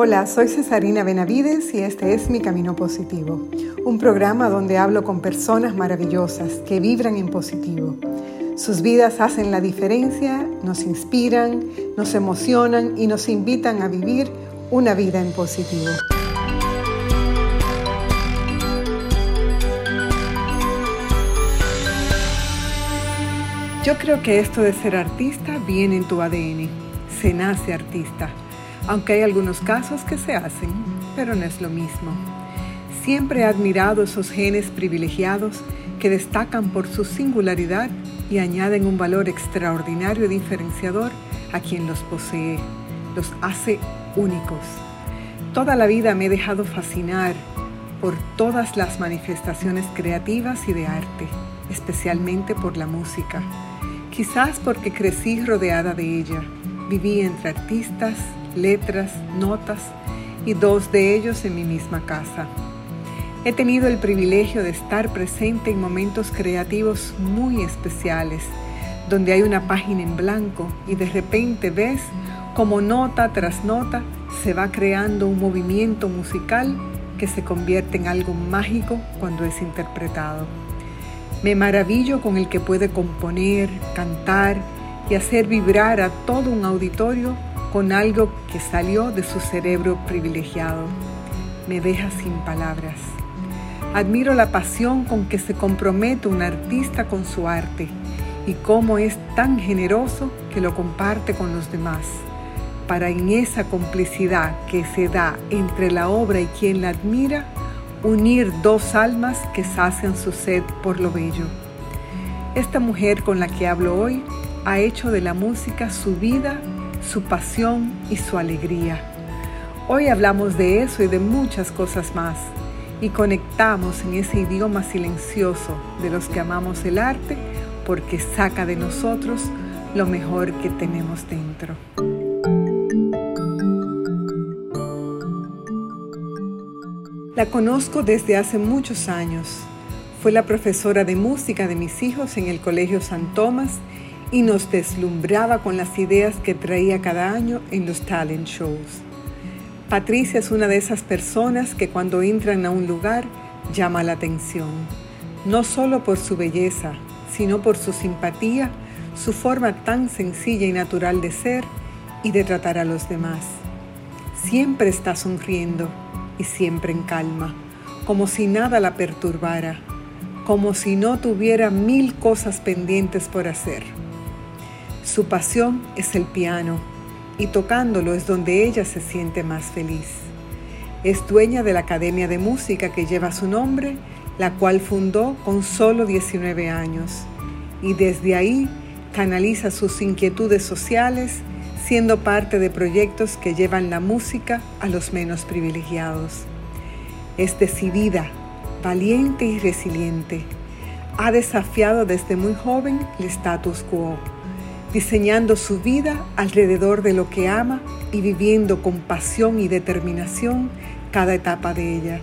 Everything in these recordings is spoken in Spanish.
Hola, soy Cesarina Benavides y este es Mi Camino Positivo, un programa donde hablo con personas maravillosas que vibran en positivo. Sus vidas hacen la diferencia, nos inspiran, nos emocionan y nos invitan a vivir una vida en positivo. Yo creo que esto de ser artista viene en tu ADN. Se nace artista aunque hay algunos casos que se hacen, pero no es lo mismo. Siempre he admirado esos genes privilegiados que destacan por su singularidad y añaden un valor extraordinario y diferenciador a quien los posee, los hace únicos. Toda la vida me he dejado fascinar por todas las manifestaciones creativas y de arte, especialmente por la música. Quizás porque crecí rodeada de ella, viví entre artistas, letras, notas y dos de ellos en mi misma casa. He tenido el privilegio de estar presente en momentos creativos muy especiales, donde hay una página en blanco y de repente ves como nota tras nota se va creando un movimiento musical que se convierte en algo mágico cuando es interpretado. Me maravillo con el que puede componer, cantar y hacer vibrar a todo un auditorio con algo que salió de su cerebro privilegiado. Me deja sin palabras. Admiro la pasión con que se compromete un artista con su arte y cómo es tan generoso que lo comparte con los demás, para en esa complicidad que se da entre la obra y quien la admira, unir dos almas que sacian su sed por lo bello. Esta mujer con la que hablo hoy ha hecho de la música su vida su pasión y su alegría. Hoy hablamos de eso y de muchas cosas más y conectamos en ese idioma silencioso de los que amamos el arte porque saca de nosotros lo mejor que tenemos dentro. La conozco desde hace muchos años. Fue la profesora de música de mis hijos en el Colegio San Tomás y nos deslumbraba con las ideas que traía cada año en los talent shows. Patricia es una de esas personas que cuando entran a un lugar llama la atención, no solo por su belleza, sino por su simpatía, su forma tan sencilla y natural de ser y de tratar a los demás. Siempre está sonriendo y siempre en calma, como si nada la perturbara, como si no tuviera mil cosas pendientes por hacer. Su pasión es el piano y tocándolo es donde ella se siente más feliz. Es dueña de la Academia de Música que lleva su nombre, la cual fundó con solo 19 años y desde ahí canaliza sus inquietudes sociales siendo parte de proyectos que llevan la música a los menos privilegiados. Es decidida, valiente y resiliente. Ha desafiado desde muy joven el status quo diseñando su vida alrededor de lo que ama y viviendo con pasión y determinación cada etapa de ella.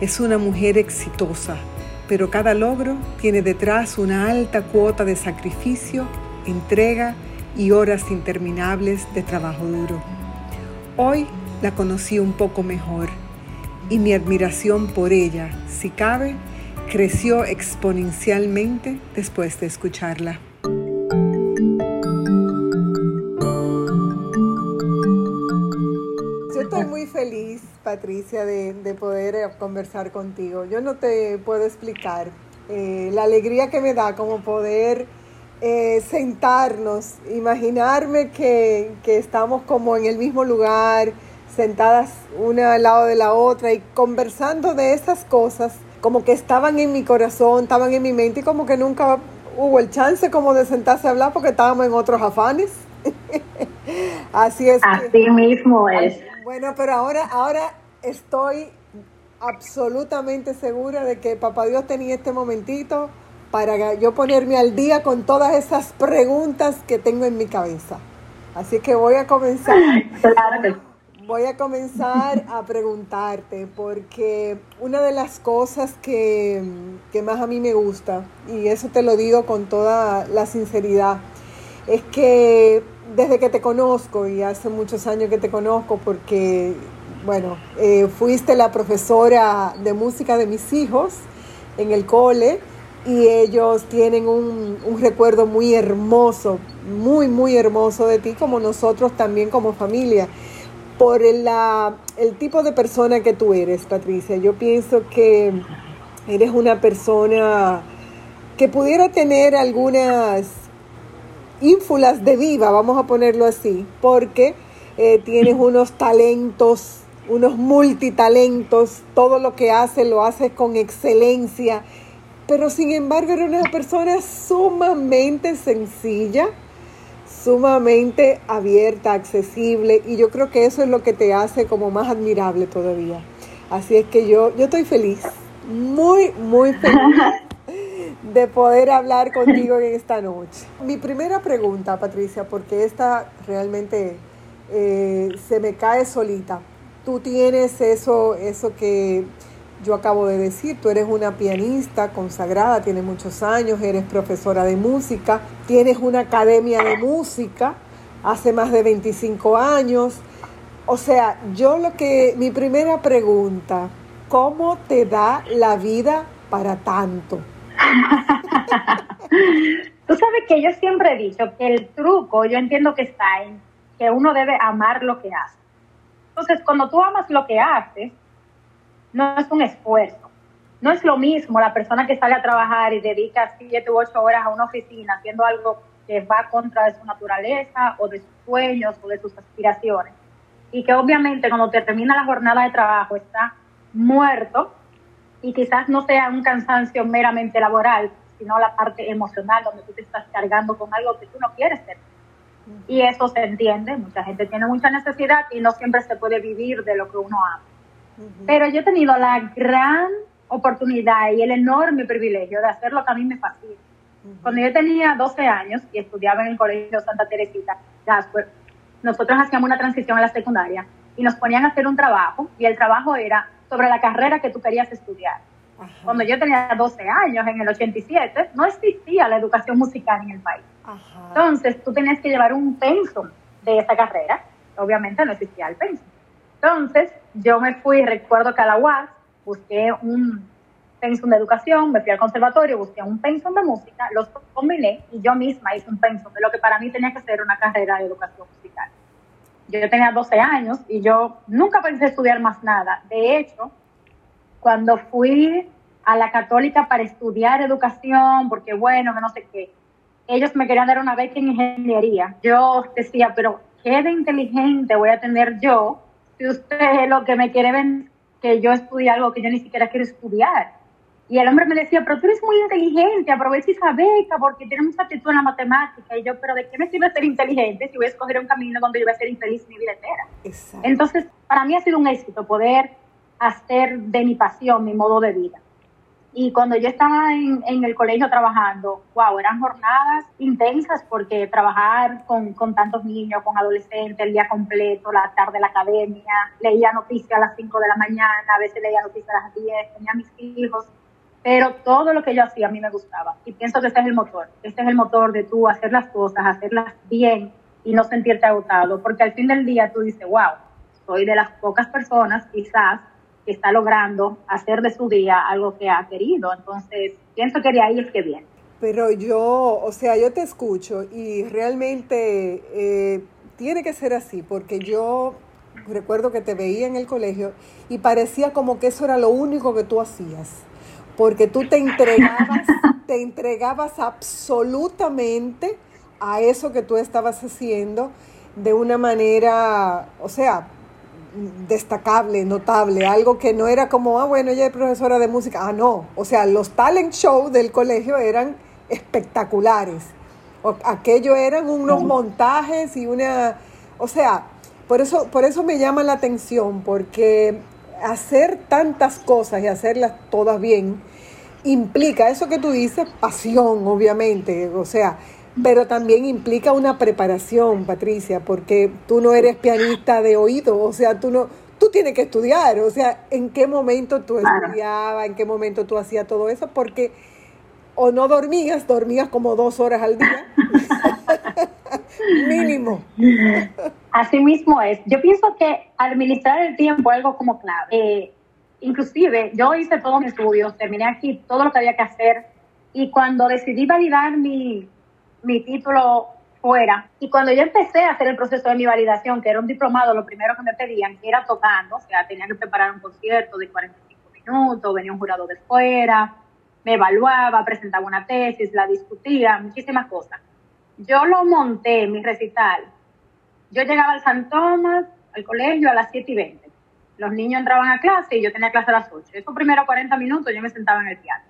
Es una mujer exitosa, pero cada logro tiene detrás una alta cuota de sacrificio, entrega y horas interminables de trabajo duro. Hoy la conocí un poco mejor y mi admiración por ella, si cabe, creció exponencialmente después de escucharla. Feliz, Patricia, de, poder eh, conversar contigo. Yo no te puedo explicar eh, la alegría que me da como poder eh, sentarnos, imaginarme que, que, estamos como en el mismo lugar, sentadas una al lado de la otra y conversando de esas cosas como que estaban en mi corazón, estaban en mi mente y como que nunca hubo el chance como de sentarse a hablar porque estábamos en otros afanes. Así es. Así mismo es. Bueno, pero ahora, ahora estoy absolutamente segura de que Papá Dios tenía este momentito para yo ponerme al día con todas esas preguntas que tengo en mi cabeza. Así que voy a comenzar. Voy a comenzar a preguntarte porque una de las cosas que, que más a mí me gusta, y eso te lo digo con toda la sinceridad, es que desde que te conozco, y hace muchos años que te conozco, porque, bueno, eh, fuiste la profesora de música de mis hijos en el cole, y ellos tienen un, un, recuerdo muy hermoso, muy, muy hermoso de ti, como nosotros también como familia, por el, el tipo de persona que tú eres, Patricia. Yo pienso que eres una persona que pudiera tener algunas ínfulas de viva, vamos a ponerlo así, porque eh, tienes unos talentos, unos multitalentos, todo lo que haces lo haces con excelencia pero sin embargo era una persona sumamente sencilla, sumamente abierta, accesible y yo creo que eso es lo que te hace como más admirable todavía. Así es que yo, yo estoy feliz, muy, muy feliz de poder hablar contigo en esta noche. Mi primera pregunta, Patricia, porque esta realmente eh, se me cae solita. Tú tienes eso, eso que yo acabo de decir, tú eres una pianista consagrada, tienes muchos años, eres profesora de música, tienes una academia de música hace más de 25 años. O sea, yo lo que, mi primera pregunta, ¿cómo te da la vida para tanto? Tú sabes que yo siempre he dicho que el truco, yo entiendo que está en que uno debe amar lo que hace. Entonces, cuando tú amas lo que haces, no es un esfuerzo. No es lo mismo la persona que sale a trabajar y dedica siete u ocho horas a una oficina haciendo algo que va contra de su naturaleza o de sus sueños o de sus aspiraciones. Y que obviamente cuando te termina la jornada de trabajo está muerto y quizás no sea un cansancio meramente laboral, sino la parte emocional donde tú te estás cargando con algo que tú no quieres ser. Y eso se entiende, mucha gente tiene mucha necesidad y no siempre se puede vivir de lo que uno ama. Pero yo he tenido la gran oportunidad y el enorme privilegio de hacer lo que a mí me fascina. Cuando yo tenía 12 años y estudiaba en el Colegio Santa Teresita, nosotros hacíamos una transición a la secundaria y nos ponían a hacer un trabajo y el trabajo era sobre la carrera que tú querías estudiar. Cuando yo tenía 12 años, en el 87, no existía la educación musical en el país. Entonces, tú tenías que llevar un pensum de esa carrera. Obviamente no existía el pensum. Entonces, yo me fui, recuerdo que a la UAS, busqué un pensum de educación, me fui al conservatorio, busqué un pensum de música, los combiné y yo misma hice un pensum de lo que para mí tenía que ser una carrera de educación musical. Yo tenía 12 años y yo nunca pensé estudiar más nada. De hecho, cuando fui a la católica para estudiar educación, porque bueno, no sé qué, ellos me querían dar una beca en ingeniería. Yo decía, pero qué de inteligente voy a tener yo si usted lo que me quiere ver que yo estudie algo que yo ni siquiera quiero estudiar. Y el hombre me decía, pero tú eres muy inteligente, aprovecha esa beca porque tienes mucha actitud en la matemática. Y yo, pero ¿de qué me sirve ser inteligente si voy a escoger un camino donde yo voy a ser infeliz mi vida entera? Entonces, para mí ha sido un éxito poder hacer de mi pasión mi modo de vida. Y cuando yo estaba en, en, el colegio trabajando, wow, eran jornadas intensas porque trabajar con, con, tantos niños, con adolescentes, el día completo, la tarde la academia, leía noticias a las 5 de la mañana, a veces leía noticias a las 10, tenía mis hijos, pero todo lo que yo hacía a mí me gustaba. Y pienso que este es el motor, este es el motor de tú hacer las cosas, hacerlas bien y no sentirte agotado, porque al fin del día tú dices, wow, soy de las pocas personas quizás que está logrando hacer de su día algo que ha querido. Entonces, pienso que de ahí es que viene. Pero yo, o sea, yo te escucho y realmente eh, tiene que ser así, porque yo recuerdo que te veía en el colegio y parecía como que eso era lo único que tú hacías, porque tú te entregabas, te entregabas absolutamente a eso que tú estabas haciendo de una manera, o sea, destacable, notable, algo que no era como, ah, bueno, ella es profesora de música. Ah, no. O sea, los talent shows del colegio eran espectaculares. aquello eran unos montajes y una. O sea, por eso, por eso me llama la atención, porque hacer tantas cosas y hacerlas todas bien implica eso que tú dices, pasión, obviamente. O sea, pero también implica una preparación, Patricia, porque tú no eres pianista de oído, o sea, tú no, tú tienes que estudiar, o sea, en qué momento tú estudiabas, en qué momento tú hacías todo eso, porque o no dormías, dormías como dos horas al día. Mínimo. Así mismo es. Yo pienso que administrar el tiempo es algo como clave. Eh, inclusive, yo hice todos mis estudios, terminé aquí todo lo que había que hacer y cuando decidí validar mi, mi título fuera, y cuando yo empecé a hacer el proceso de mi validación, que era un diplomado, lo primero que me pedían era tocando, o sea, tenía que preparar un concierto de 45 minutos, venía un jurado de fuera, me evaluaba, presentaba una tesis, la discutía, muchísimas cosas. Yo lo monté, mi recital. Yo llegaba al San Tomás, al colegio, a las 7 y 20. Los niños entraban a clase y yo tenía clase a las 8. Esos primeros 40 minutos yo me sentaba en el piano.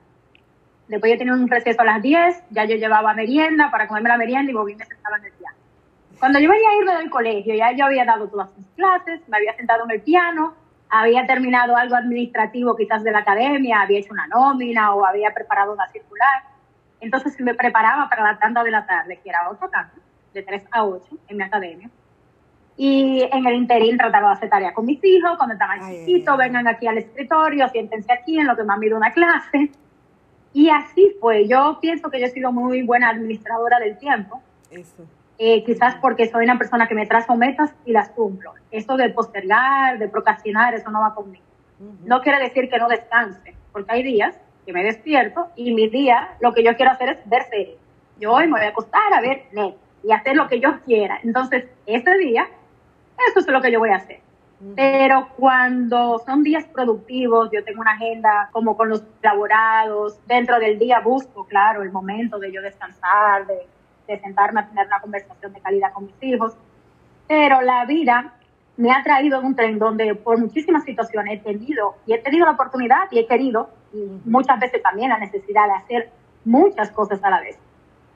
Después yo tenía un receso a las 10, ya yo llevaba merienda para comerme la merienda y volví me sentaba en el piano. Cuando yo venía a irme del colegio, ya yo había dado todas mis clases, me había sentado en el piano, había terminado algo administrativo quizás de la academia, había hecho una nómina o había preparado una circular. Entonces me preparaba para la tanda de la tarde, que era otra tanda, de 3 a 8 en mi academia. Y en el interín trataba de hacer tarea con mis hijos, cuando estaban chiquitos, vengan aquí al escritorio, siéntense aquí en lo que me han ido una clase. Y así fue. Yo pienso que yo he sido muy buena administradora del tiempo. Eso. Eh, quizás porque soy una persona que me trazo metas y las cumplo. Eso de postergar, de procrastinar, eso no va conmigo. No quiere decir que no descanse, porque hay días que me despierto y mi día lo que yo quiero hacer es ver series. Yo hoy me voy a acostar a ver net y hacer lo que yo quiera. Entonces, ese día, eso es lo que yo voy a hacer. Pero cuando son días productivos, yo tengo una agenda como con los laborados, dentro del día busco, claro, el momento de yo descansar, de de sentarme a tener una conversación de calidad con mis hijos. Pero la vida me ha traído en un tren donde por muchísimas situaciones he tenido y he tenido la oportunidad y he querido y muchas veces también la necesidad de hacer muchas cosas a la vez.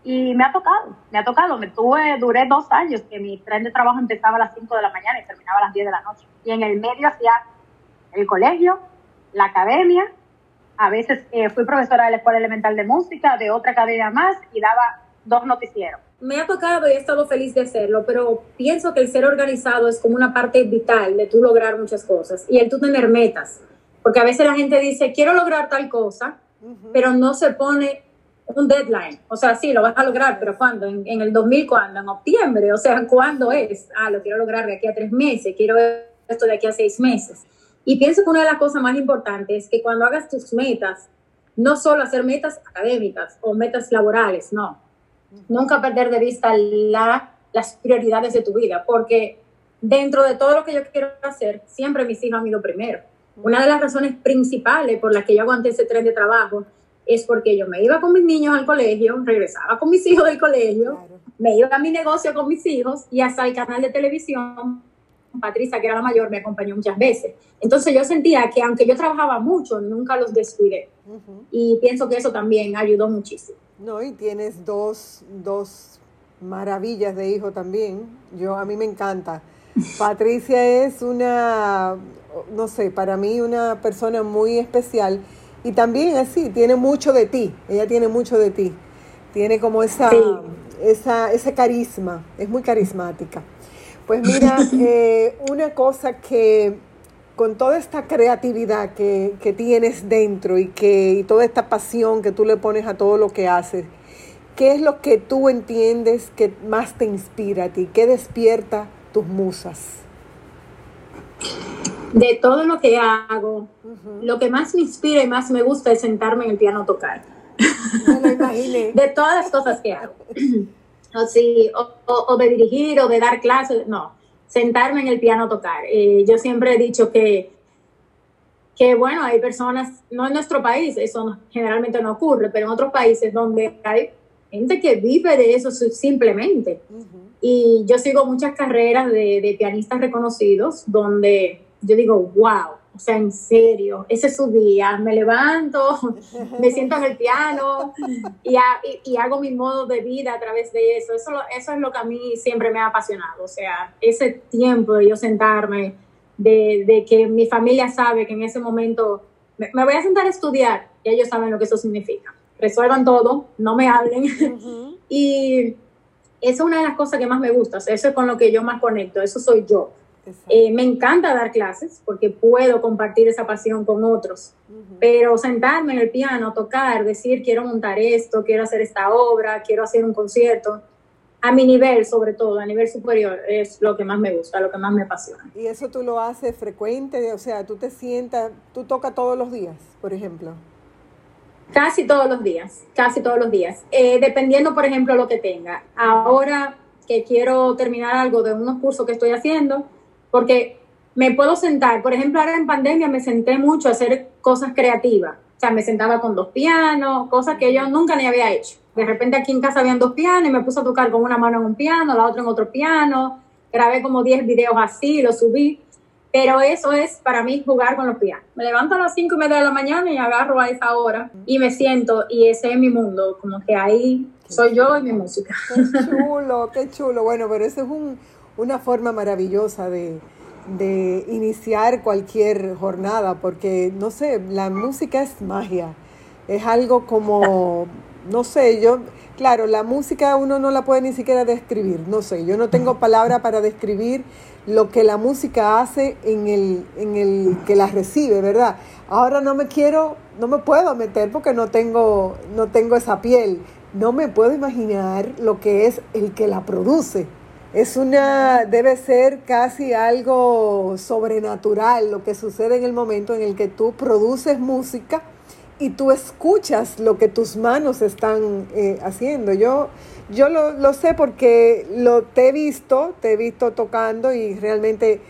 Y me ha tocado, me ha tocado. Me tuve, duré dos años que mi tren de trabajo empezaba a las 5 de la mañana y terminaba a las 10 de la noche. Y en el medio hacía el colegio, la academia. A veces eh, fui profesora de la Escuela Elemental de Música, de otra academia más y daba dos noticieros. Me ha tocado y he estado feliz de hacerlo, pero pienso que el ser organizado es como una parte vital de tú lograr muchas cosas y el tú tener metas. Porque a veces la gente dice, quiero lograr tal cosa, pero no se pone un deadline. O sea, sí, lo vas a lograr, pero ¿cuándo? ¿En, el 2000 cuándo? ¿En octubre? O sea, ¿cuándo es? Ah, lo quiero lograr de aquí a tres meses, quiero esto de aquí a seis meses. Y pienso que una de las cosas más importantes es que cuando hagas tus metas, no solo hacer metas académicas o metas laborales, no nunca perder de vista la, las prioridades de tu vida, porque dentro de todo lo que yo quiero hacer, siempre mis hijos han ido primero. Una de las razones principales por las que yo aguanté ese tren de trabajo es porque yo me iba con mis niños al colegio, regresaba con mis hijos del colegio, me iba a mi negocio con mis hijos y hasta el canal de televisión. Patricia, que era la mayor, me acompañó muchas veces. Entonces yo sentía que aunque yo trabajaba mucho, nunca los descuidé. Y pienso que eso también ayudó muchísimo. No, y tienes dos, dos maravillas de hijo también. Yo, a mí me encanta. Patricia es una, no sé, para mí una persona muy especial y también así, tiene mucho de ti, ella tiene mucho de ti, tiene como esa, esa ese carisma, es muy carismática. Pues mira, eh, una cosa que con toda esta creatividad que, tienes dentro y, que, y toda esta pasión que tú le pones a todo lo que haces, ¿qué es lo que tú entiendes que más te inspira a ti? ¿Qué despierta tus musas? De todo lo que hago, lo que más me inspira y más me gusta es sentarme en el piano a tocar. Me lo imaginé. de todas las cosas que hago. o, o, de dirigir o de dar clases, no sentarme en el piano a tocar. Eh, yo siempre he dicho que, que, bueno, hay personas, no en nuestro país, eso generalmente no ocurre, pero en otros países donde hay gente que vive de eso simplemente. Y yo sigo muchas carreras de, de pianistas reconocidos donde yo digo, wow, o sea, en serio, ese es su día. Me levanto, me siento en el piano y, y, hago mi modo de vida a través de eso. eso. Eso es lo que a mí siempre me ha apasionado. O sea, ese tiempo de yo sentarme, de, de que mi familia sabe que en ese momento me, voy a sentar a estudiar y ellos saben lo que eso significa. Resuelvan todo, no me hablen. y esa es una de las cosas que más me gusta. O sea, eso es con lo que yo más conecto. Eso soy yo. Eh, me encanta dar clases porque puedo compartir esa pasión con otros, pero sentarme en el piano, tocar, decir quiero montar esto, quiero hacer esta obra, quiero hacer un concierto, a mi nivel, sobre todo, a nivel superior, es lo que más me gusta, lo que más me apasiona. ¿Y eso tú lo haces frecuente? O sea, tú te sientas, tú tocas todos los días, por ejemplo. Casi todos los días, casi todos los días, eh, dependiendo, por ejemplo, lo que tenga. Ahora que quiero terminar algo de unos cursos que estoy haciendo, porque me puedo sentar, por ejemplo, ahora en pandemia me senté mucho a hacer cosas creativas. O sea, me sentaba con dos pianos, cosas que yo nunca ni había hecho. De repente aquí en casa habían dos pianos y me puse a tocar con una mano en un piano, la otra en otro piano. Grabé como 10 videos así, los subí. Pero eso es para mí jugar con los pianos. Me levanto a las 5 y media de la mañana y agarro a esa hora y me siento y ese es mi mundo. Como que ahí soy yo y mi música. Qué chulo, qué chulo. Bueno, pero eso es un, una forma maravillosa de, de iniciar cualquier jornada, porque, no sé, la música es magia, es algo como, no sé, yo, claro, la música uno no la puede ni siquiera describir, no sé, yo no tengo palabra para describir lo que la música hace en el, en el que la recibe, ¿verdad? Ahora no me quiero, no me puedo meter porque no tengo, no tengo esa piel, no me puedo imaginar lo que es el que la produce es una, debe ser casi algo sobrenatural lo que sucede en el momento en el que tú produces música y tú escuchas lo que tus manos están eh, haciendo. Yo, yo lo, sé porque lo, te he visto, te he visto tocando y realmente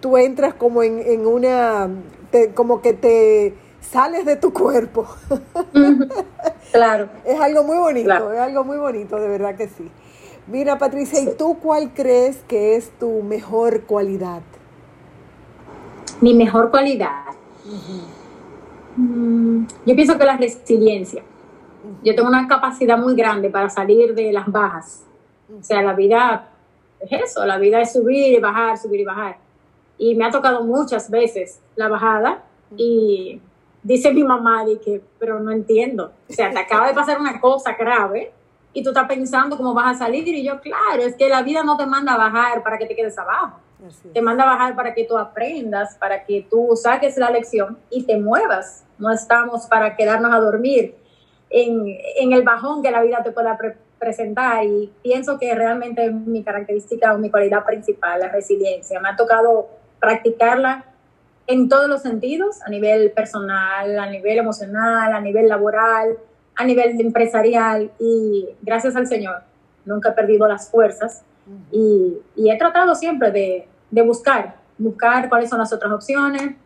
tú entras como en, una, como que te sales de tu cuerpo. Claro. es algo muy bonito, es algo muy bonito, de verdad que sí. Mira, Patricia, ¿y tú cuál crees que es tu mejor cualidad? Mi mejor cualidad. Mm, yo pienso que la resiliencia. Yo tengo una capacidad muy grande para salir de las bajas. O sea, la vida es eso, la vida es subir y bajar, subir y bajar. Y me ha tocado muchas veces la bajada y dice mi mamá, pero no entiendo. O sea, te acaba de pasar una cosa grave y tú estás pensando cómo vas a salir. Y yo, claro, es que la vida no te manda a bajar para que te quedes abajo. Te manda a bajar para que tú aprendas, para que tú saques la lección y te muevas. No estamos para quedarnos a dormir en, en el bajón que la vida te pueda presentar. Y pienso que realmente mi característica o mi cualidad principal, la resiliencia. Me ha tocado practicarla en todos los sentidos, a nivel personal, a nivel emocional, a nivel laboral, a nivel empresarial y gracias al Señor nunca he perdido las fuerzas y, he tratado siempre de, de, buscar, buscar cuáles son las otras opciones,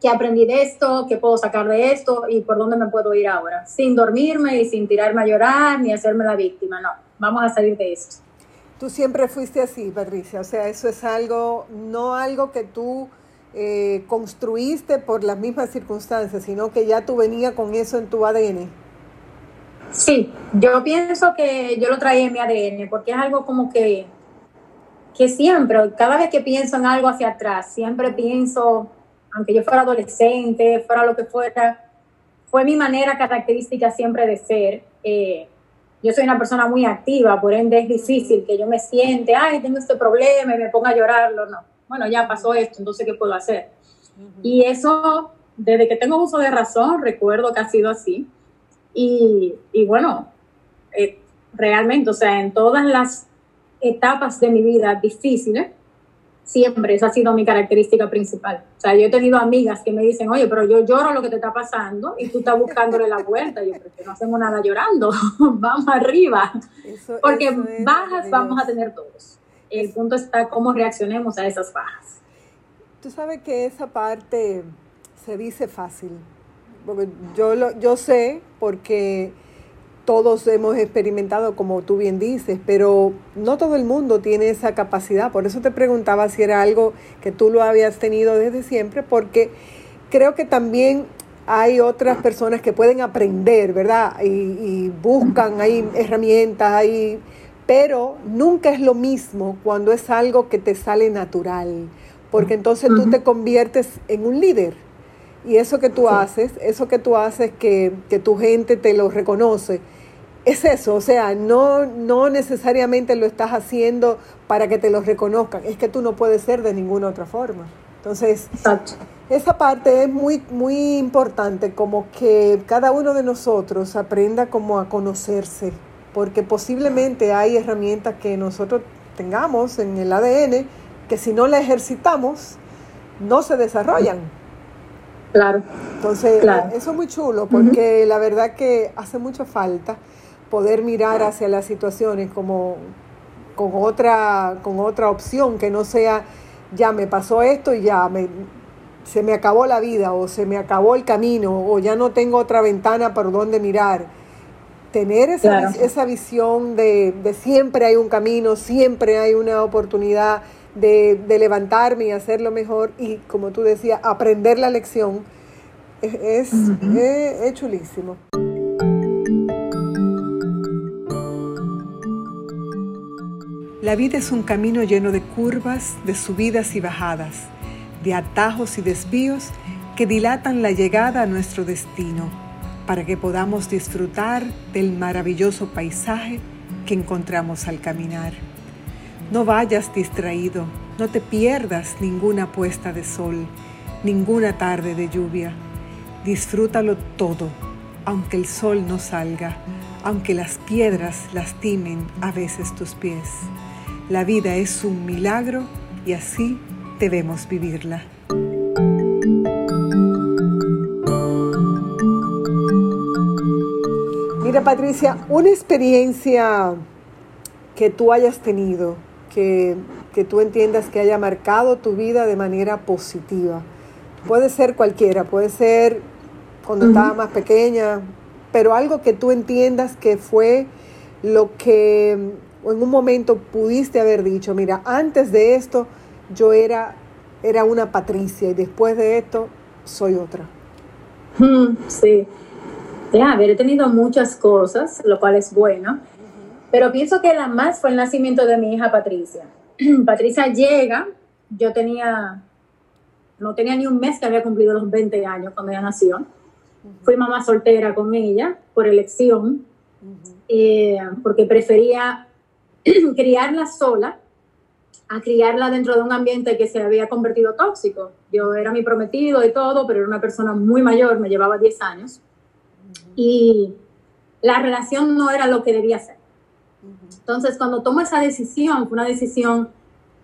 qué aprendí de esto, qué puedo sacar de esto y por dónde me puedo ir ahora, sin dormirme y sin tirarme a llorar ni hacerme la víctima, no, vamos a salir de esto. Tú siempre fuiste así, Patricia, o sea, eso es algo, no algo que tú eh, construiste por las mismas circunstancias, sino que ya tú venías con eso en tu ADN. Sí, yo pienso que yo lo traía en mi ADN porque es algo como que, que siempre, cada vez que pienso en algo hacia atrás, siempre pienso, aunque yo fuera adolescente, fuera lo que fuera, fue mi manera característica siempre de ser. Eh, yo soy una persona muy activa, por ende es difícil que yo me siente, ay, tengo este problema y me ponga a llorarlo. No, bueno, ya pasó esto, entonces, ¿qué puedo hacer? Y eso, desde que tengo uso de razón, recuerdo que ha sido así. Y, bueno, eh, realmente, o sea, en todas las etapas de mi vida difíciles, siempre esa ha sido mi característica principal. O sea, yo he tenido amigas que me dicen, oye, pero yo lloro lo que te está pasando y tú estás buscándole la vuelta. Yo, pero que no hacemos nada llorando, vamos arriba. Porque bajas vamos a tener todos. El punto está cómo reaccionemos a esas bajas. Tú sabes que esa parte se dice fácil, yo, lo, yo sé porque todos hemos experimentado, como tú bien dices, pero no todo el mundo tiene esa capacidad. Por eso te preguntaba si era algo que tú lo habías tenido desde siempre, porque creo que también hay otras personas que pueden aprender, ¿verdad? Y, buscan, hay herramientas, hay, pero nunca es lo mismo cuando es algo que te sale natural, porque entonces tú te conviertes en un líder y eso que tú haces, eso que tú haces que, tu gente te lo reconoce, es eso, o sea, no, no necesariamente lo estás haciendo para que te lo reconozcan, es que tú no puedes ser de ninguna otra forma. Entonces, esa parte es muy, muy importante, como que cada uno de nosotros aprenda como a conocerse, porque posiblemente hay herramientas que nosotros tengamos en el ADN que si no la ejercitamos, no se desarrollan. Claro. Entonces, eso es muy chulo, porque la verdad que hace mucha falta poder mirar hacia las situaciones como con otra, con otra opción que no sea ya me pasó esto y ya me, se me acabó la vida o se me acabó el camino o ya no tengo otra ventana por donde mirar. Tener esa, esa visión de, de, siempre hay un camino, siempre hay una oportunidad de, de, levantarme y hacerlo mejor y, como tú decías, aprender la lección es, es chulísimo. La vida es un camino lleno de curvas, de subidas y bajadas, de atajos y desvíos que dilatan la llegada a nuestro destino para que podamos disfrutar del maravilloso paisaje que encontramos al caminar. No vayas distraído, no te pierdas ninguna puesta de sol, ninguna tarde de lluvia. Disfrútalo todo, aunque el sol no salga, aunque las piedras lastimen a veces tus pies. La vida es un milagro y así debemos vivirla. Mira Patricia, una experiencia que tú hayas tenido, que, tú entiendas que haya marcado tu vida de manera positiva. Puede ser cualquiera, puede ser cuando estaba más pequeña, pero algo que tú entiendas que fue lo que o en un momento pudiste haber dicho, mira, antes de esto yo era, era una Patricia y después de esto soy otra? Mm, sí, ya, haber tenido muchas cosas, lo cual es bueno, pero pienso que la más fue el nacimiento de mi hija Patricia. Patricia llega, yo tenía, no tenía ni un mes que había cumplido los 20 años cuando ella nació. Fui mamá soltera con ella por elección, eh, porque prefería criarla sola a criarla dentro de un ambiente que se había convertido tóxico. Yo era mi prometido y todo, pero era una persona muy mayor, me llevaba 10 años. Y la relación no era lo que debía ser. Entonces, cuando tomo esa decisión, fue una decisión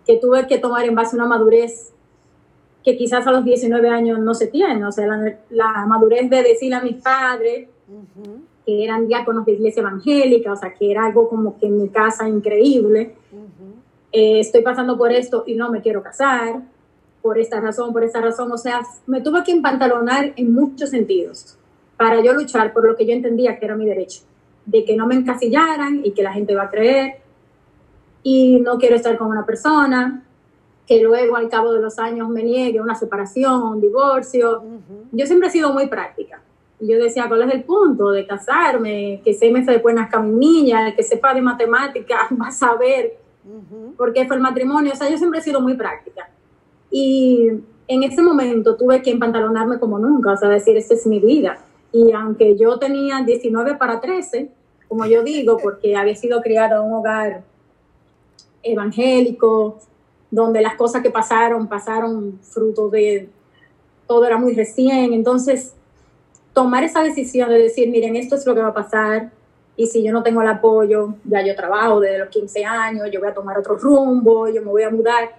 que tuve que tomar en base a una madurez que quizás a los 19 años no se tiene. O sea, la, madurez de decirle a mis padres, que eran diáconos de iglesia evangélica, o sea, que era algo como que en mi casa increíble. Eh, estoy pasando por esto y no me quiero casar, por esta razón, por esta razón. O sea, me tuve que empantalonar en muchos sentidos para yo luchar por lo que yo entendía que era mi derecho, de que no me encasillaran y que la gente va a creer. Y no quiero estar con una persona que luego al cabo de los años me niegue una separación, un divorcio. Yo siempre he sido muy práctica yo decía, ¿cuál es el punto de casarme? Que seis meses después nazca mi niña, el que sepa de matemáticas va a saber por qué fue el matrimonio. O sea, yo siempre he sido muy práctica. Y en ese momento tuve que empantalonarme como nunca, o sea, decir, esta es mi vida. Y aunque yo tenía 19 para 13, como yo digo, porque había sido criada en un hogar evangélico, donde las cosas que pasaron, pasaron fruto de, todo era muy recién, entonces tomar esa decisión de decir, miren, esto es lo que va a pasar, y si yo no tengo el apoyo, ya yo trabajo desde los 15 años, yo voy a tomar otro rumbo, yo me voy a mudar.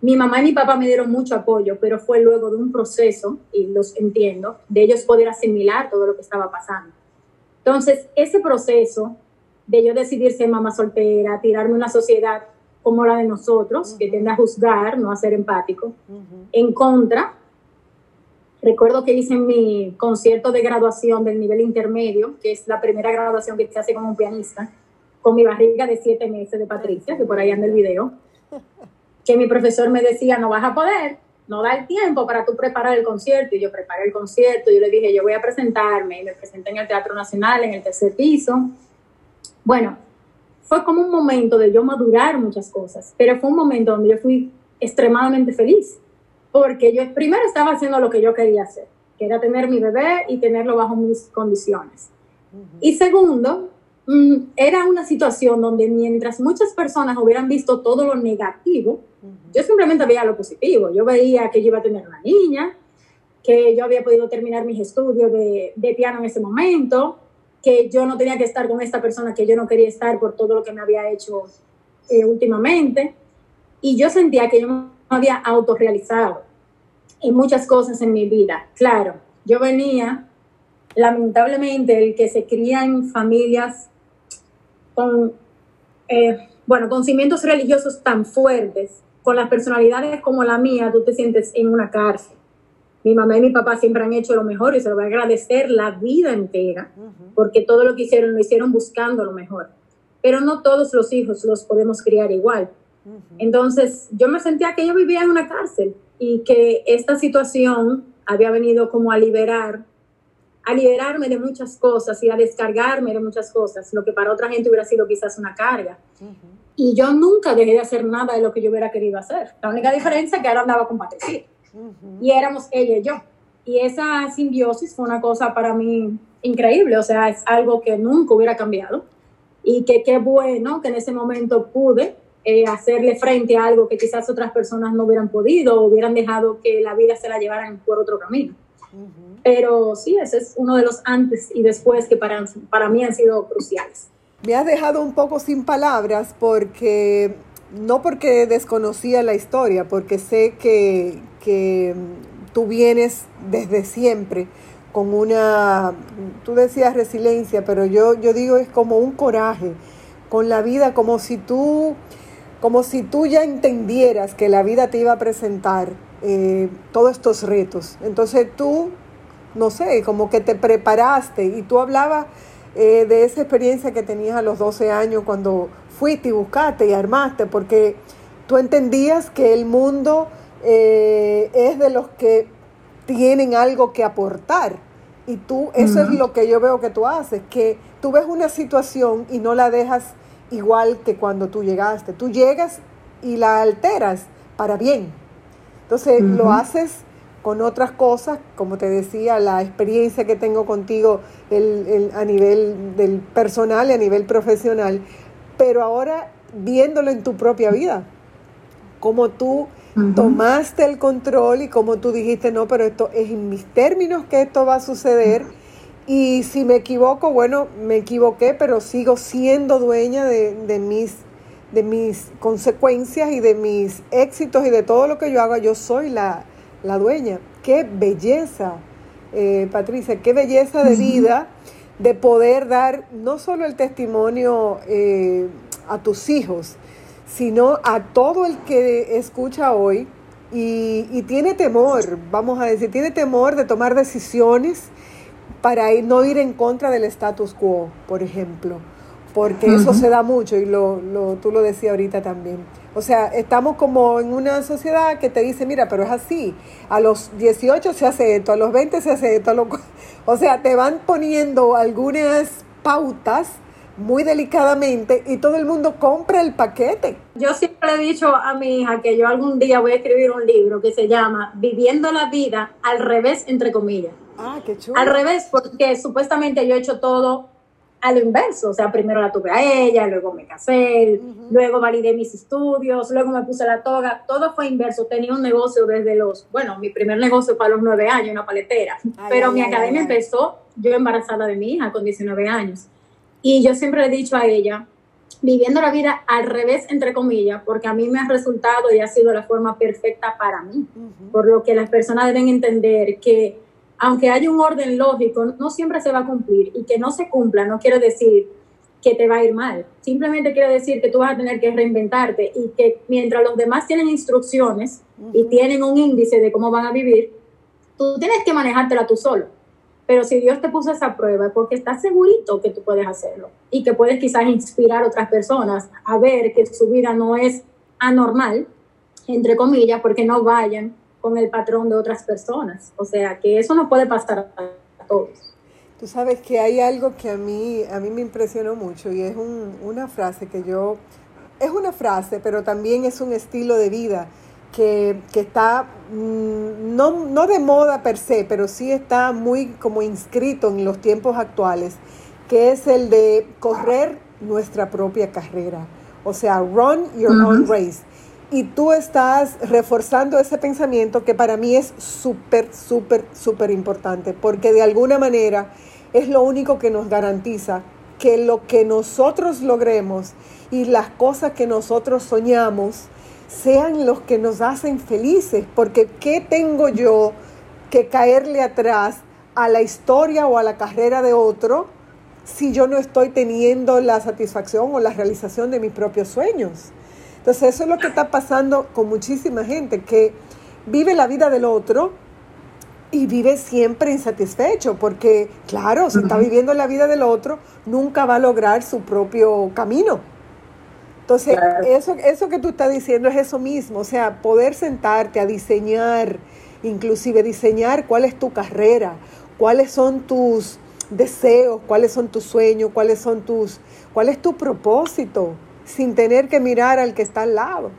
Mi mamá y mi papá me dieron mucho apoyo, pero fue luego de un proceso, y los entiendo, de ellos poder asimilar todo lo que estaba pasando. Entonces, ese proceso de yo decidir ser mamá soltera, tirarme una sociedad como la de nosotros, que tiende a juzgar, no a ser empático, en contra Recuerdo que hice mi concierto de graduación del nivel intermedio, que es la primera graduación que se hace como un pianista, con mi barriga de siete meses de Patricia, que por ahí anda el video, que mi profesor me decía, no vas a poder, no da el tiempo para tú preparar el concierto. Y yo preparé el concierto, yo le dije, yo voy a presentarme, y me presenté en el Teatro Nacional, en el tercer piso. Bueno, fue como un momento de yo madurar muchas cosas, pero fue un momento donde yo fui extremadamente feliz porque yo primero estaba haciendo lo que yo quería hacer, que era tener mi bebé y tenerlo bajo mis condiciones. Y segundo, mm, era una situación donde mientras muchas personas hubieran visto todo lo negativo, yo simplemente veía lo positivo. Yo veía que yo iba a tener una niña, que yo había podido terminar mis estudios de, de piano en ese momento, que yo no tenía que estar con esta persona que yo no quería estar por todo lo que me había hecho eh, últimamente. Y yo sentía que yo había autorrealizado en muchas cosas en mi vida. Claro, yo venía, lamentablemente, el que se cría en familias con, eh, bueno, con cimientos religiosos tan fuertes, con las personalidades como la mía, tú te sientes en una cárcel. Mi mamá y mi papá siempre han hecho lo mejor y se lo voy a agradecer la vida entera, porque todo lo que hicieron lo hicieron buscando lo mejor. Pero no todos los hijos los podemos criar igual. Entonces, yo me sentía que yo vivía en una cárcel y que esta situación había venido como a liberar, a liberarme de muchas cosas y a descargarme de muchas cosas, lo que para otra gente hubiera sido quizás una carga. Y yo nunca dejé de hacer nada de lo que yo hubiera querido hacer. La única diferencia es que ahora andaba con Patricia. Y éramos ella y yo. Y esa simbiosis fue una cosa para mí increíble, o sea, es algo que nunca hubiera cambiado. Y que qué bueno que en ese momento pude eh, hacerle frente a algo que quizás otras personas no hubieran podido o hubieran dejado que la vida se la llevaran por otro camino. Pero sí, ese es uno de los antes y después que para, para mí han sido cruciales. Me has dejado un poco sin palabras porque, no porque desconocía la historia, porque sé que, que tú vienes desde siempre con una, tú decías resiliencia, pero yo, yo digo es como un coraje con la vida, como si tú, como si tú ya entendieras que la vida te iba a presentar eh, todos estos retos. Entonces tú, no sé, como que te preparaste y tú hablabas eh, de esa experiencia que tenías a los 12 años cuando fuiste y buscaste y armaste, porque tú entendías que el mundo eh, es de los que tienen algo que aportar. Y tú, eso es lo que yo veo que tú haces, que tú ves una situación y no la dejas igual que cuando tú llegaste. Tú llegas y la alteras para bien. Entonces lo haces con otras cosas, como te decía, la experiencia que tengo contigo a nivel del personal y a nivel profesional, pero ahora viéndolo en tu propia vida, como tú tomaste el control y como tú dijiste, no, pero esto es en mis términos que esto va a suceder. Y si me equivoco, bueno, me equivoqué, pero sigo siendo dueña de, de, mis, de mis consecuencias y de mis éxitos y de todo lo que yo haga. Yo soy la, la dueña. Qué belleza, eh, Patricia, qué belleza de vida de poder dar no solo el testimonio eh, a tus hijos, sino a todo el que escucha hoy y, tiene temor, vamos a decir, tiene temor de tomar decisiones para no ir en contra del status quo, por ejemplo, porque eso se da mucho y lo, lo, tú lo decías ahorita también. O sea, estamos como en una sociedad que te dice, mira, pero es así. A los 18 se hace esto, a los 20 se hace esto. o sea, te van poniendo algunas pautas muy delicadamente y todo el mundo compra el paquete. Yo siempre he dicho a mi hija que yo algún día voy a escribir un libro que se llama Viviendo la vida al revés, entre comillas. Ah, qué chulo. Al revés, porque supuestamente yo he hecho todo a lo inverso, o sea, primero la tuve a ella, luego me casé, luego validé mis estudios, luego me puse la toga, todo fue inverso, tenía un negocio desde los, bueno, mi primer negocio fue a los nueve años, una paletera, pero mi academia empezó yo embarazada de mi hija con 19 años, y yo siempre he dicho a ella, viviendo la vida al revés, entre comillas, porque a mí me ha resultado y ha sido la forma perfecta para mí, por lo que las personas deben entender que aunque haya un orden lógico, no siempre se va a cumplir y que no se cumpla no quiere decir que te va a ir mal. Simplemente quiere decir que tú vas a tener que reinventarte y que mientras los demás tienen instrucciones y tienen un índice de cómo van a vivir, tú tienes que manejártela tú solo. Pero si Dios te puso esa prueba es porque estás segurito que tú puedes hacerlo y que puedes quizás inspirar a otras personas a ver que su vida no es anormal, entre comillas, porque no vayan con el patrón de otras personas. O sea, que eso no puede pasar a todos. Tú sabes que hay algo que a mí, a mí me impresionó mucho y es una frase que yo, es una frase, pero también es un estilo de vida que, está mm, no, no de moda per se, pero sí está muy como inscrito en los tiempos actuales, que es el de correr nuestra propia carrera. O sea, run your own race y tú estás reforzando ese pensamiento que para mí es súper, súper, súper importante, porque de alguna manera es lo único que nos garantiza que lo que nosotros logremos y las cosas que nosotros soñamos sean los que nos hacen felices, porque ¿qué tengo yo que caerle atrás a la historia o a la carrera de otro si yo no estoy teniendo la satisfacción o la realización de mis propios sueños? Entonces eso es lo que está pasando con muchísima gente que vive la vida del otro y vive siempre insatisfecho, porque claro, si está viviendo la vida del otro, nunca va a lograr su propio camino. Entonces, eso, eso que tú estás diciendo es eso mismo, o sea, poder sentarte a diseñar, inclusive diseñar cuál es tu carrera, cuáles son tus deseos, cuáles son tus sueños, cuáles son tus, cuál es tu propósito, sin tener que mirar al que está al lado.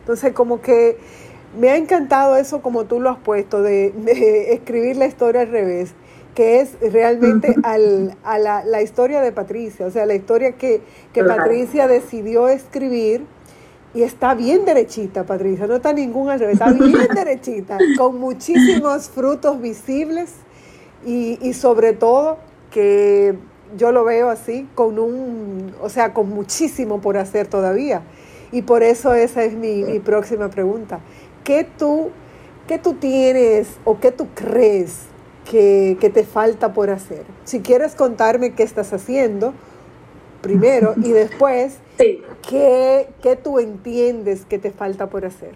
Entonces, como que me ha encantado eso como tú lo has puesto, de, escribir la historia al revés, que es realmente al, a la, la, historia de Patricia, o sea, la historia que, que Patricia decidió escribir y está bien derechita, Patricia, no está ningún al revés, está bien derechita, con muchísimos frutos visibles y, y sobre todo que yo lo veo así, con un, o sea, con muchísimo por hacer todavía. Y por eso esa es mi, mi próxima pregunta. ¿qué tú, qué tú tienes o qué tú crees que, te falta por hacer? Si quieres contarme qué estás haciendo primero y después, ¿qué, tú entiendes que te falta por hacer?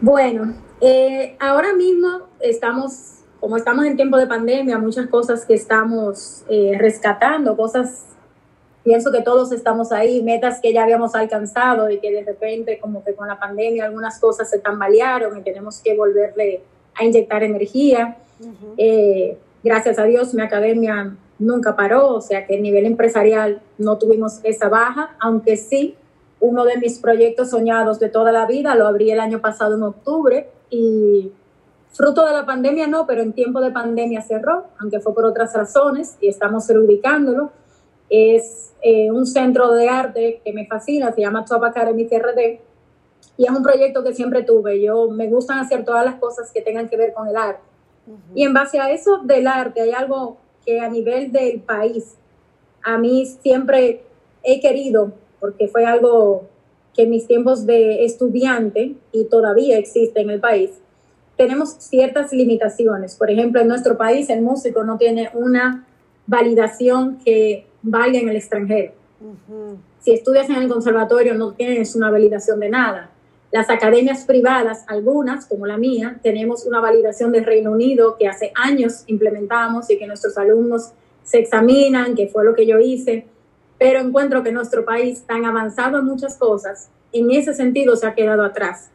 Bueno, eh, ahora mismo estamos, como estamos en tiempo de pandemia, muchas cosas que estamos eh, rescatando, cosas pienso que todos estamos ahí, metas que ya habíamos alcanzado y que de repente como que con la pandemia algunas cosas se tambalearon y tenemos que volverle a inyectar energía. Eh, gracias a Dios mi academia nunca paró, o sea que a nivel empresarial no tuvimos esa baja, aunque sí uno de mis proyectos soñados de toda la vida lo abrí el año pasado en octubre y fruto de la pandemia no, pero en tiempo de pandemia cerró, aunque fue por otras razones y estamos reubicándolo. Es eh, un centro de arte que me fascina, se llama Top Academy CRD, y es un proyecto que siempre tuve. Yo me gustan hacer todas las cosas que tengan que ver con el arte. Y en base a eso del arte, hay algo que a nivel del país, a mí siempre he querido, porque fue algo que en mis tiempos de estudiante, y todavía existe en el país, tenemos ciertas limitaciones. Por ejemplo, en nuestro país el músico no tiene una validación que valga en el extranjero. Si estudias en el conservatorio no tienes una validación de nada. Las academias privadas, algunas como la mía, tenemos una validación del Reino Unido que hace años implementamos y que nuestros alumnos se examinan, que fue lo que yo hice, pero encuentro que nuestro país, tan avanzado en muchas cosas, en ese sentido se ha quedado atrás.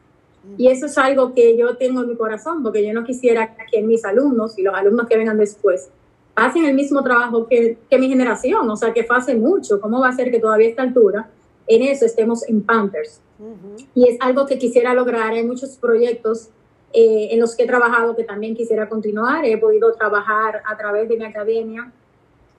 Y eso es algo que yo tengo en mi corazón, porque yo no quisiera que mis alumnos y los alumnos que vengan después hacen el mismo trabajo que, mi generación, o sea, que fue hace mucho. ¿Cómo va a ser que todavía a esta altura en eso estemos en Pampers? Y es algo que quisiera lograr. Hay muchos proyectos eh, en los que he trabajado que también quisiera continuar. He podido trabajar a través de mi academia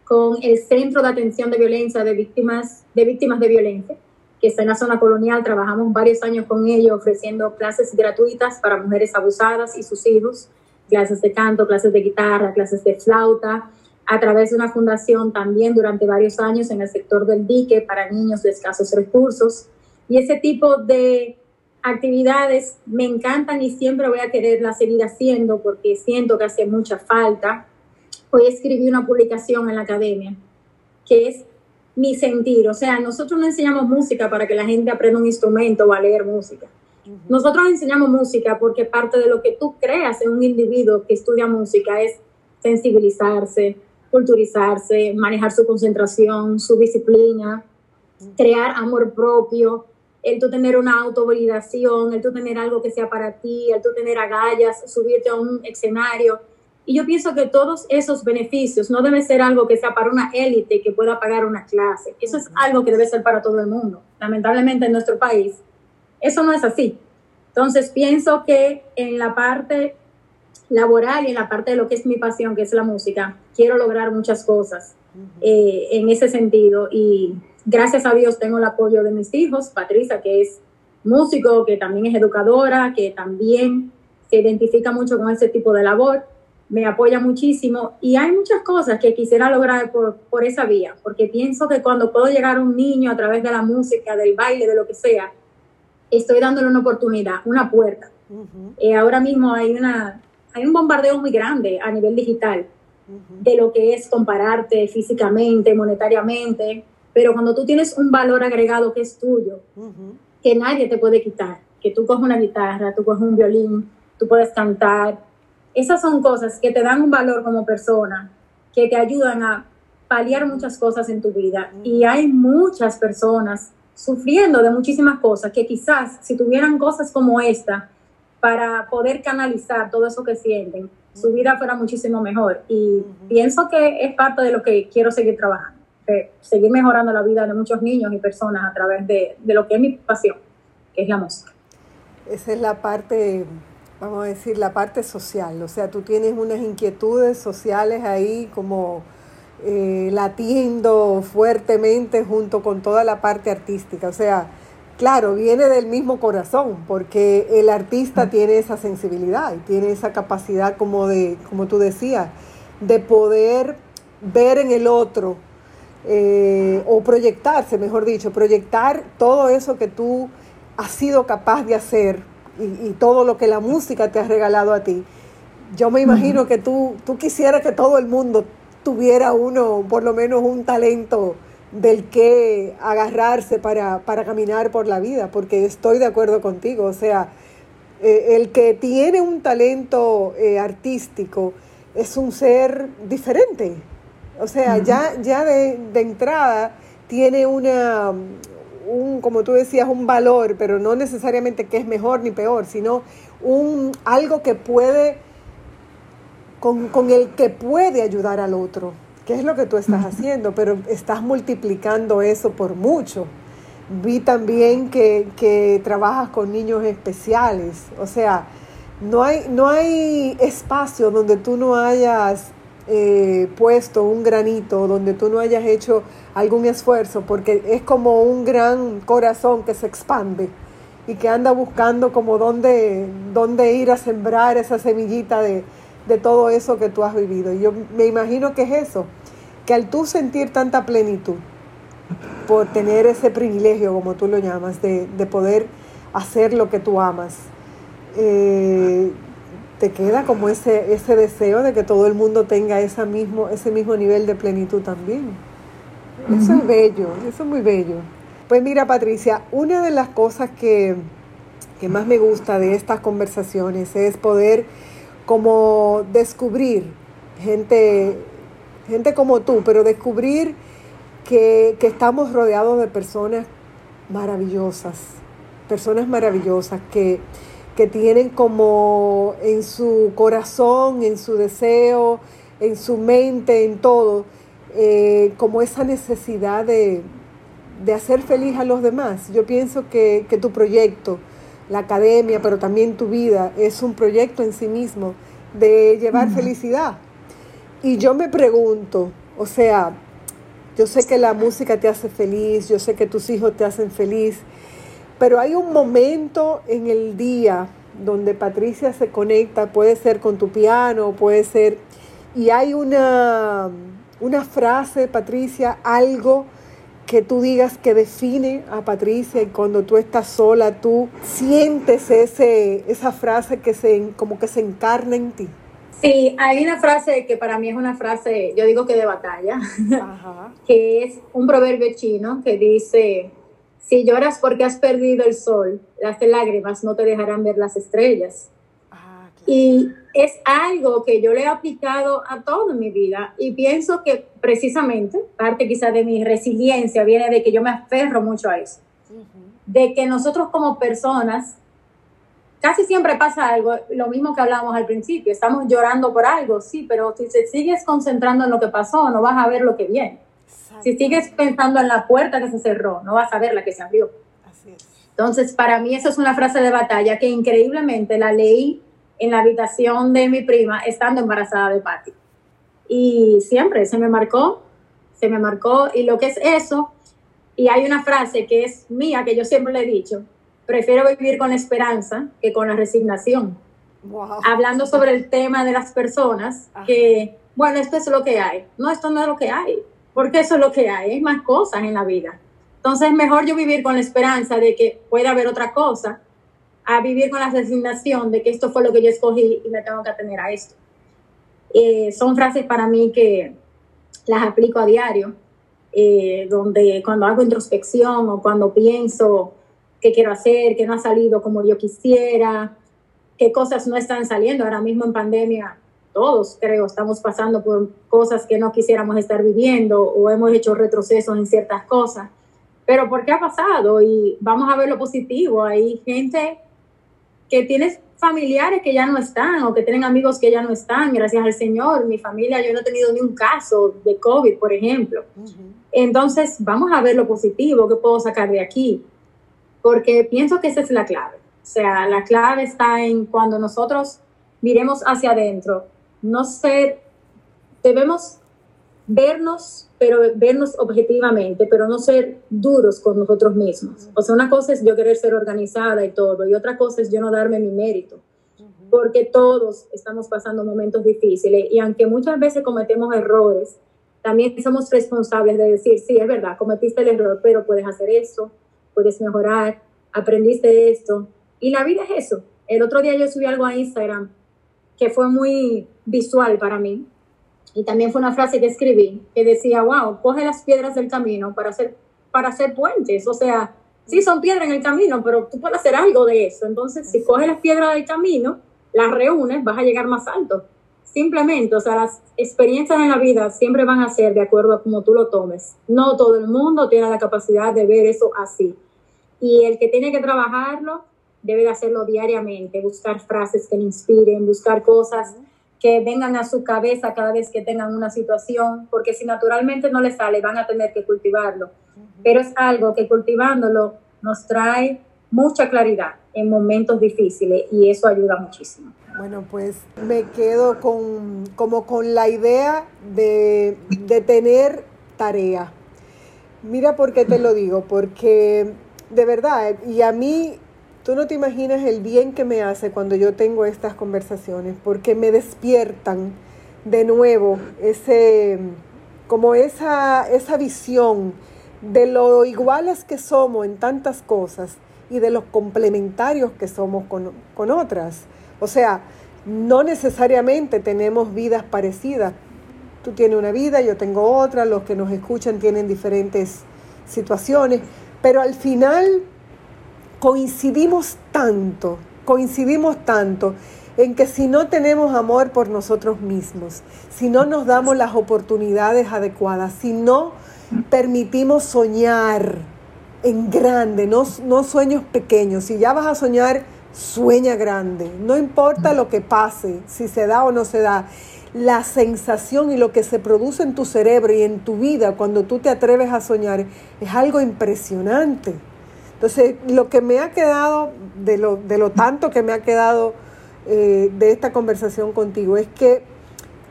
con el Centro de Atención de Violencia de Víctimas de, víctimas de Violencia, que está en la zona colonial. Trabajamos varios años con ellos ofreciendo clases gratuitas para mujeres abusadas y sus hijos clases de canto, clases de guitarra, clases de flauta, a través de una fundación también durante varios años en el sector del dique para niños de escasos recursos. Y ese tipo de actividades me encantan y siempre voy a quererlas seguir haciendo porque siento que hace mucha falta. Hoy escribí una publicación en la academia que es mi sentir. O sea, nosotros no enseñamos música para que la gente aprenda un instrumento o a leer música. Nosotros enseñamos música porque parte de lo que tú creas en un individuo que estudia música es sensibilizarse, culturizarse, manejar su concentración, su disciplina, crear amor propio, el tú tener una autovalidación, el tú tener algo que sea para ti, el tú tener agallas, subirte a un escenario. Y yo pienso que todos esos beneficios no deben ser algo que sea para una élite que pueda pagar una clase. Eso es algo que debe ser para todo el mundo. Lamentablemente en nuestro país eso no es así. Entonces pienso que en la parte laboral y en la parte de lo que es mi pasión, que es la música, quiero lograr muchas cosas eh, en ese sentido. Y gracias a Dios tengo el apoyo de mis hijos, Patricia, que es músico, que también es educadora, que también se identifica mucho con ese tipo de labor. Me apoya muchísimo. Y hay muchas cosas que quisiera lograr por, por esa vía, porque pienso que cuando puedo llegar a un niño a través de la música, del baile, de lo que sea, estoy dándole una oportunidad, una puerta. Eh, ahora mismo hay, una, hay un bombardeo muy grande a nivel digital de lo que es compararte físicamente, monetariamente, pero cuando tú tienes un valor agregado que es tuyo, que nadie te puede quitar, que tú coges una guitarra, tú coges un violín, tú puedes cantar, esas son cosas que te dan un valor como persona, que te ayudan a paliar muchas cosas en tu vida. Y hay muchas personas sufriendo de muchísimas cosas que quizás si tuvieran cosas como esta para poder canalizar todo eso que sienten, su vida fuera muchísimo mejor. Y pienso que es parte de lo que quiero seguir trabajando, seguir mejorando la vida de muchos niños y personas a través de, de lo que es mi pasión, que es la música. Esa es la parte vamos a decir, la parte social. O sea, tú tienes unas inquietudes sociales ahí como eh, latiendo fuertemente junto con toda la parte artística. O sea, claro, viene del mismo corazón, porque el artista tiene esa sensibilidad y tiene esa capacidad como de, como tú decías, de poder ver en el otro eh, o proyectarse, mejor dicho, proyectar todo eso que tú has sido capaz de hacer y, todo lo que la música te ha regalado a ti. Yo me imagino que tú, tú quisieras que todo el mundo tuviera uno, por lo menos un talento del que agarrarse para, caminar por la vida, porque estoy de acuerdo contigo. O sea, eh, el que tiene un talento eh, artístico es un ser diferente. O sea, ya, ya de, de entrada tiene una, un, como tú decías, un valor, pero no necesariamente que es mejor ni peor, sino un, algo que puede, con, el que puede ayudar al otro, que es lo que tú estás haciendo, pero estás multiplicando eso por mucho. Vi también que, que trabajas con niños especiales, o sea, no hay, no hay espacio donde tú no hayas eh, puesto un granito, donde tú no hayas hecho algún esfuerzo, porque es como un gran corazón que se expande y que anda buscando como dónde, dónde ir a sembrar esa semillita de, todo eso que tú has vivido. Y yo me imagino que es eso, que al tú sentir tanta plenitud, por tener ese privilegio, como tú lo llamas, de, poder hacer lo que tú amas, eh, te queda como ese, ese deseo de que todo el mundo tenga esa mismo, ese mismo nivel de plenitud también. Eso es bello, eso es muy bello. Pues mira, Patricia, una de las cosas que, que más me gusta de estas conversaciones es poder como descubrir gente, gente como tú, pero descubrir que, que estamos rodeados de personas maravillosas, personas maravillosas que, que tienen como en su corazón, en su deseo, en su mente, en todo, eh, como esa necesidad de, hacer feliz a los demás. Yo pienso que, tu proyecto, la academia, pero también tu vida, es un proyecto en sí mismo de llevar felicidad. Y yo me pregunto, o sea, yo sé que la música te hace feliz, yo sé que tus hijos te hacen feliz, pero hay un momento en el día donde Patricia se conecta, puede ser con tu piano, puede ser, y hay una, una frase, Patricia, algo que tú digas que define a Patricia y cuando tú estás sola, tú sientes ese, esa frase que se, como que se encarna en ti. Sí, hay una frase que para mí es una frase, yo digo que de batalla, que es un proverbio chino que dice, si lloras porque has perdido el sol, las lágrimas no te dejarán ver las estrellas. Ah, y es algo que yo le he aplicado a toda mi vida y pienso que precisamente parte quizá de mi resiliencia viene de que yo me aferro mucho a eso. De que nosotros como personas, casi siempre pasa algo, lo mismo que hablábamos al principio, estamos llorando por algo, sí, pero si te sigues concentrando en lo que pasó, no vas a ver lo que viene. Si sigues pensando en la puerta que se cerró, no vas a ver la que se abrió. Entonces, para mí eso es una frase de batalla que increíblemente la leí en la habitación de mi prima estando embarazada de Patty. Y siempre se me marcó, se me marcó. Y lo que es eso, y hay una frase que es mía, que yo siempre le he dicho, prefiero vivir con la esperanza que con la resignación. hablando sobre el tema de las personas, que, bueno, esto es lo que hay. No, esto no es lo que hay, porque eso es lo que hay, hay más cosas en la vida. Entonces, mejor yo vivir con la esperanza de que pueda haber otra cosa, a vivir con la resignación de que esto fue lo que yo escogí y me tengo que atener a esto. Eh, son frases para mí que las aplico a diario, eh, donde cuando hago introspección o cuando pienso qué quiero hacer, qué no ha salido como yo quisiera, qué cosas no están saliendo. Ahora mismo en pandemia, todos creo, estamos pasando por cosas que no quisiéramos estar viviendo o hemos hecho retrocesos en ciertas cosas. Pero ¿por qué ha pasado? Y vamos a ver lo positivo. Hay gente que tiene familiares que ya no están o que tienen amigos que ya no están, gracias al Señor. Mi familia, yo no he tenido ni un caso de COVID, por ejemplo. Entonces, vamos a ver lo positivo que puedo sacar de aquí porque pienso que esa es la clave. O sea, la clave está en cuando nosotros miremos hacia adentro, no ser, debemos vernos, pero vernos objetivamente, pero no ser duros con nosotros mismos. O sea, una cosa es yo querer ser organizada y todo, y otra cosa es yo no darme mi mérito, porque todos estamos pasando momentos difíciles y aunque muchas veces cometemos errores, también somos responsables de decir, sí, es verdad, cometiste el error, pero puedes hacer eso, puedes mejorar, aprendiste esto. Y la vida es eso. El otro día yo subí algo a Instagram que fue muy visual para mí. Y también fue una frase que escribí que decía, wow, coge las piedras del camino para hacer, para hacer puentes. O sea, sí son piedras en el camino, pero tú puedes hacer algo de eso. Entonces, si coges las piedras del camino, las reúnes, vas a llegar más alto. Simplemente, o sea, las experiencias en la vida siempre van a ser de acuerdo a cómo tú lo tomes. No todo el mundo tiene la capacidad de ver eso así. Y el que tiene que trabajarlo debe de hacerlo diariamente, buscar frases que le inspiren, buscar cosas que vengan a su cabeza cada vez que tengan una situación, porque si naturalmente no les sale, van a tener que cultivarlo. Pero es algo que cultivándolo nos trae mucha claridad en momentos difíciles y eso ayuda muchísimo. Bueno, pues me quedo con, como con la idea de, de tener tarea. Mira por qué te lo digo, porque de verdad, y a mí, tú no te imaginas el bien que me hace cuando yo tengo estas conversaciones, porque me despiertan de nuevo ese, como esa, esa visión de lo iguales que somos en tantas cosas y de los complementarios que somos con, con otras. O sea, no necesariamente tenemos vidas parecidas. Tú tienes una vida, yo tengo otra, los que nos escuchan tienen diferentes situaciones, pero al final coincidimos tanto, coincidimos tanto en que si no tenemos amor por nosotros mismos, si no nos damos las oportunidades adecuadas, si no permitimos soñar en grande, no, no sueños pequeños, si ya vas a soñar, sueña grande, no importa lo que pase, si se da o no se da la sensación y lo que se produce en tu cerebro y en tu vida cuando tú te atreves a soñar es algo impresionante. Entonces, lo que me ha quedado, de lo, de lo tanto que me ha quedado eh, de esta conversación contigo, es que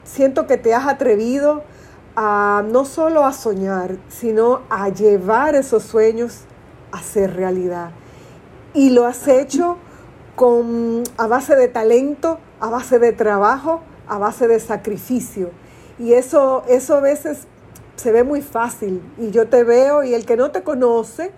siento que te has atrevido a no solo a soñar, sino a llevar esos sueños a ser realidad. Y lo has hecho con, a base de talento, a base de trabajo, a base de sacrificio. Y eso, eso a veces se ve muy fácil. Y yo te veo y el que no te conoce,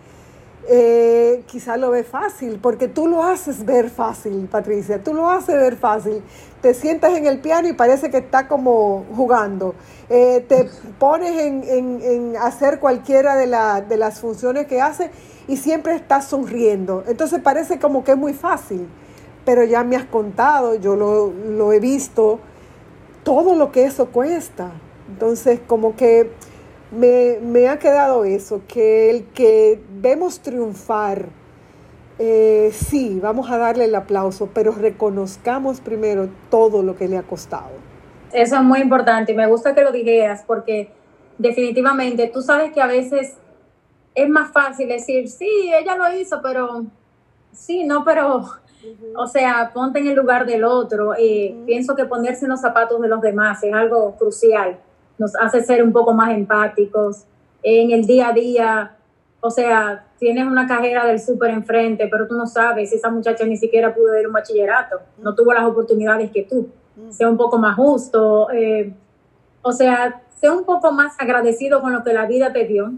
eh, quizá lo ve fácil, porque tú lo haces ver fácil, Patricia, tú lo haces ver fácil. Te sientas en el piano y parece que está como jugando. Eh, te pones en, en, hacer cualquiera de, de las funciones que hace y siempre estás sonriendo. Entonces parece como que es muy fácil, pero ya me has contado, yo lo, lo he visto todo lo que eso cuesta. Entonces, como que me, ha quedado eso, que el que vemos triunfar, eh, sí, vamos a darle el aplauso, pero reconozcamos primero todo lo que le ha costado. Eso es muy importante y me gusta que lo dijeras porque definitivamente tú sabes que a veces es más fácil decir, sí, ella lo hizo, pero sí, no, pero o sea, ponte en el lugar del otro. Eh, pienso que ponerse en los zapatos de los demás es algo crucial. Nos hace ser un poco más empáticos. En el día a día, O sea, tienes una cajera del súper enfrente, pero tú no sabes si esa muchacha ni siquiera pudo ir a un bachillerato, no tuvo las oportunidades que tú. Sea un poco más justo, eh, o sea, sea un poco más agradecido con lo que la vida te dio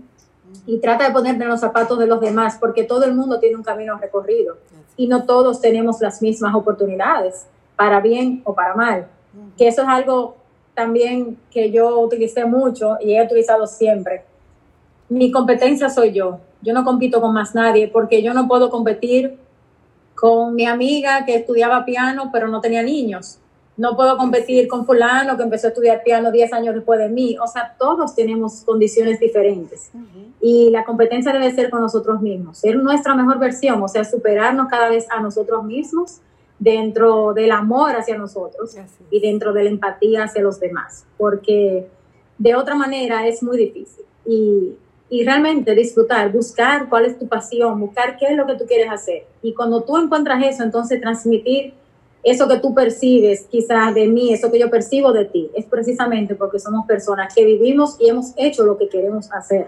y trata de ponerte en los zapatos de los demás, porque todo el mundo tiene un camino recorrido y no todos tenemos las mismas oportunidades, para bien o para mal. Que eso es algo también que yo utilicé mucho y he utilizado siempre. Mi competencia soy yo. Yo no compito con más nadie porque yo no puedo competir con mi amiga que estudiaba piano pero no tenía niños. No puedo competir con fulano que empezó a estudiar piano 10 años después de mí. O sea, todos tenemos condiciones diferentes. Y la competencia debe ser con nosotros mismos, ser nuestra mejor versión, o sea, superarnos cada vez a nosotros mismos dentro del amor hacia nosotros y dentro de la empatía hacia los demás, porque de otra manera es muy difícil. Y, y, realmente disfrutar, buscar cuál es tu pasión, buscar qué es lo que tú quieres hacer. Y cuando tú encuentras eso, entonces transmitir eso que tú percibes quizás de mí, eso que yo percibo de ti, es precisamente porque somos personas que vivimos y hemos hecho lo que queremos hacer.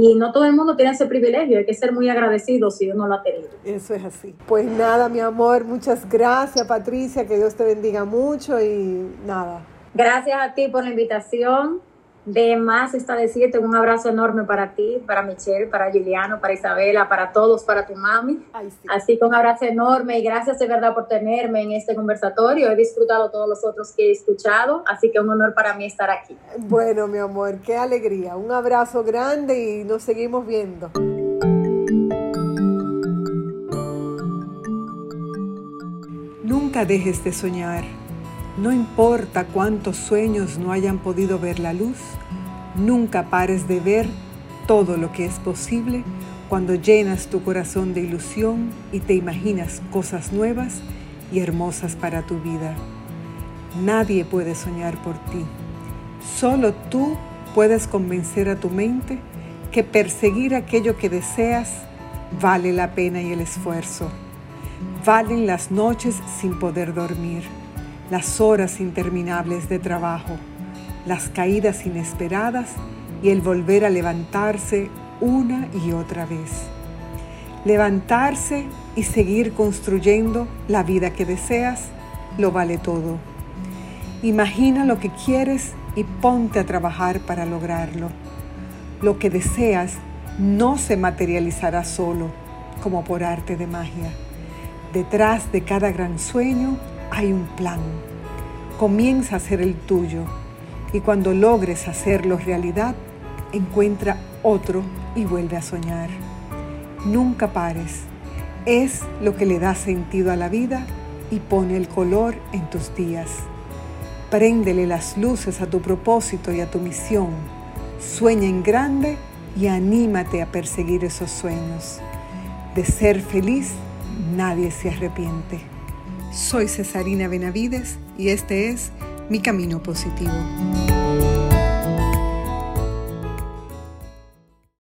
Y no todo el mundo tiene ese privilegio, hay que ser muy agradecido si uno lo ha tenido. Eso es así. Pues nada, mi amor, muchas gracias Patricia, que Dios te bendiga mucho y nada. Gracias a ti por la invitación. De más está decirte un abrazo enorme para ti, para Michelle, para Juliano, para Isabela, para todos, para tu mami. Así que un abrazo enorme y gracias de verdad por tenerme en este conversatorio. He disfrutado todos los otros que he escuchado, así que un honor para mí estar aquí. Bueno, mi amor, qué alegría. Un abrazo grande y nos seguimos viendo. Nunca dejes de soñar. No importa cuántos sueños no hayan podido ver la luz, nunca pares de ver todo lo que es posible cuando llenas tu corazón de ilusión y te imaginas cosas nuevas y hermosas para tu vida. Nadie puede soñar por ti. Solo tú puedes convencer a tu mente que perseguir aquello que deseas vale la pena y el esfuerzo. Valen las noches sin poder dormir las horas interminables de trabajo, las caídas inesperadas y el volver a levantarse una y otra vez. Levantarse y seguir construyendo la vida que deseas lo vale todo. Imagina lo que quieres y ponte a trabajar para lograrlo. Lo que deseas no se materializará solo, como por arte de magia. Detrás de cada gran sueño hay un plan. Comienza a ser el tuyo y cuando logres hacerlo realidad, encuentra otro y vuelve a soñar. Nunca pares. Es lo que le da sentido a la vida y pone el color en tus días. Préndele las luces a tu propósito y a tu misión. Sueña en grande y anímate a perseguir esos sueños. De ser feliz, nadie se arrepiente. Soy Cesarina Benavides y este es Mi Camino Positivo.